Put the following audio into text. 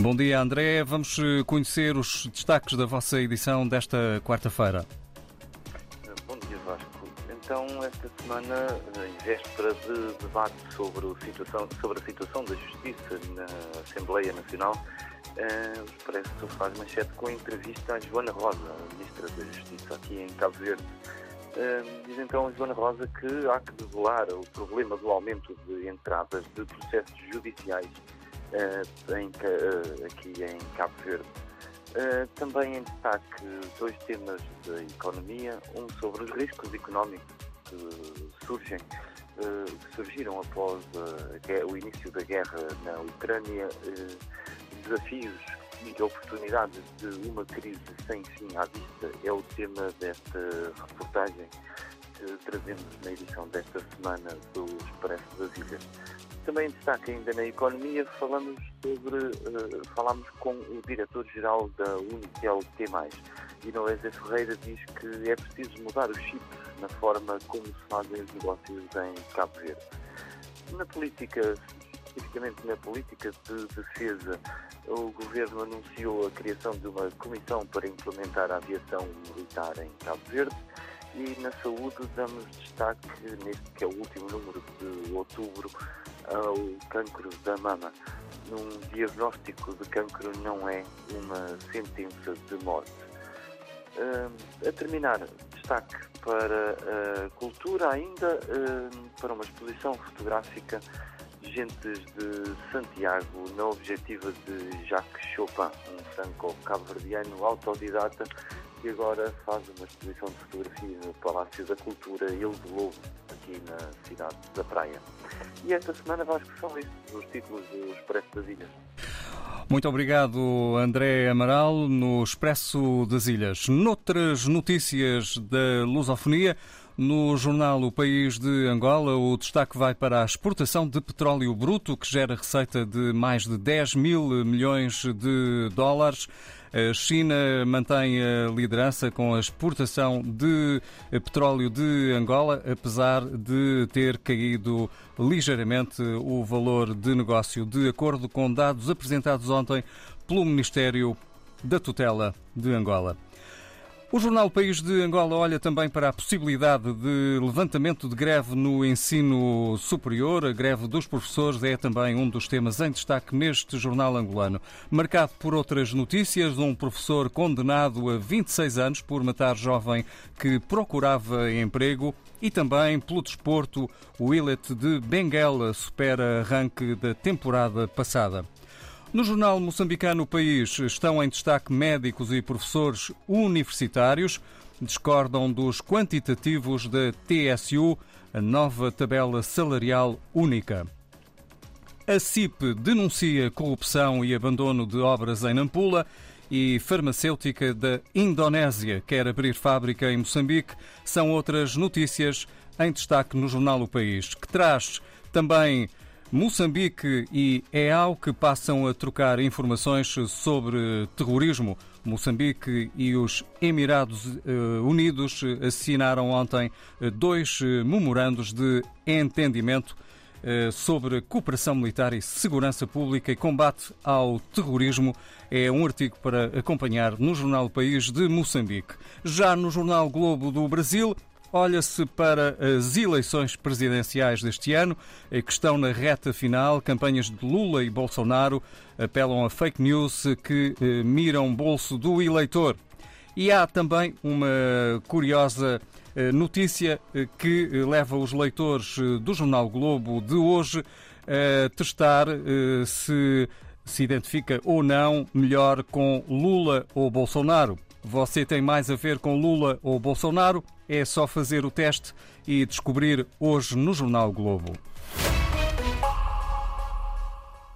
Bom dia, André. Vamos eh, conhecer os destaques da vossa edição desta quarta-feira. Bom dia, Vasco. Então, esta semana, em véspera de debate sobre, situação, sobre a situação da justiça na Assembleia Nacional, eh, o Expresso faz manchete com a entrevista à Joana Rosa, Ministra da Justiça, aqui em Cabo Verde. Eh, diz então a Joana Rosa que há que desolar o problema do aumento de entradas de processos judiciais eh, em, eh, aqui em Cabo Verde. Uh, também em destaque dois temas da economia, um sobre os riscos económicos que surgem, uh, que surgiram após uh, o início da guerra na Ucrânia, desafios e oportunidades de uma crise sem fim à vista é o tema desta reportagem trazemos na edição desta semana do Expresso das Ilhas. Também destaque ainda na economia, falamos sobre, uh, falamos com o diretor-geral da Unicel T+. E Noésia Ferreira diz que é preciso mudar o chip na forma como se fazem os negócios em Cabo Verde. Na política, especificamente na política de defesa, o Governo anunciou a criação de uma comissão para implementar a aviação militar em Cabo Verde e na saúde damos destaque, neste que é o último número de outubro, ao cancro da mama. Um diagnóstico de cancro não é uma sentença de morte. Uh, a terminar, destaque para a cultura ainda, uh, para uma exposição fotográfica Gentes de Santiago, na objetiva de Jacques Chopin, um franco-cabo-verdiano autodidata que agora faz uma exposição de fotografia no Palácio da Cultura Ilha do Lobo, aqui na cidade da Praia. E esta semana, Vasco, são estes os títulos do Expresso das Ilhas. Muito obrigado, André Amaral, no Expresso das Ilhas. Noutras notícias da lusofonia, no jornal O País de Angola, o destaque vai para a exportação de petróleo bruto, que gera receita de mais de 10 mil milhões de dólares. A China mantém a liderança com a exportação de petróleo de Angola, apesar de ter caído ligeiramente o valor de negócio, de acordo com dados apresentados ontem pelo Ministério da Tutela de Angola. O jornal País de Angola olha também para a possibilidade de levantamento de greve no ensino superior. A greve dos professores é também um dos temas em destaque neste jornal angolano. Marcado por outras notícias, um professor condenado a 26 anos por matar jovem que procurava emprego e também pelo desporto, o Illet de Benguela supera arranque da temporada passada. No jornal moçambicano O País estão em destaque médicos e professores universitários. Discordam dos quantitativos da TSU, a nova tabela salarial única. A CIP denuncia corrupção e abandono de obras em Nampula e farmacêutica da Indonésia quer abrir fábrica em Moçambique. São outras notícias em destaque no jornal O País, que traz também Moçambique e EAU que passam a trocar informações sobre terrorismo. Moçambique e os Emirados eh, Unidos assinaram ontem eh, dois eh, memorandos de entendimento sobre cooperação militar e segurança pública e combate ao terrorismo. É um artigo para acompanhar no Jornal País de Moçambique. Já no Jornal Globo do Brasil, Olha-se para as eleições presidenciais deste ano, que estão na reta final. Campanhas de Lula e Bolsonaro apelam a fake news que eh, miram bolso do eleitor. E há também uma curiosa eh, notícia eh, que leva os leitores do Jornal Globo de hoje a testar se se identifica ou não melhor com Lula ou Bolsonaro. Você tem mais a ver com Lula ou Bolsonaro? É só fazer o teste e descobrir hoje no Jornal Globo.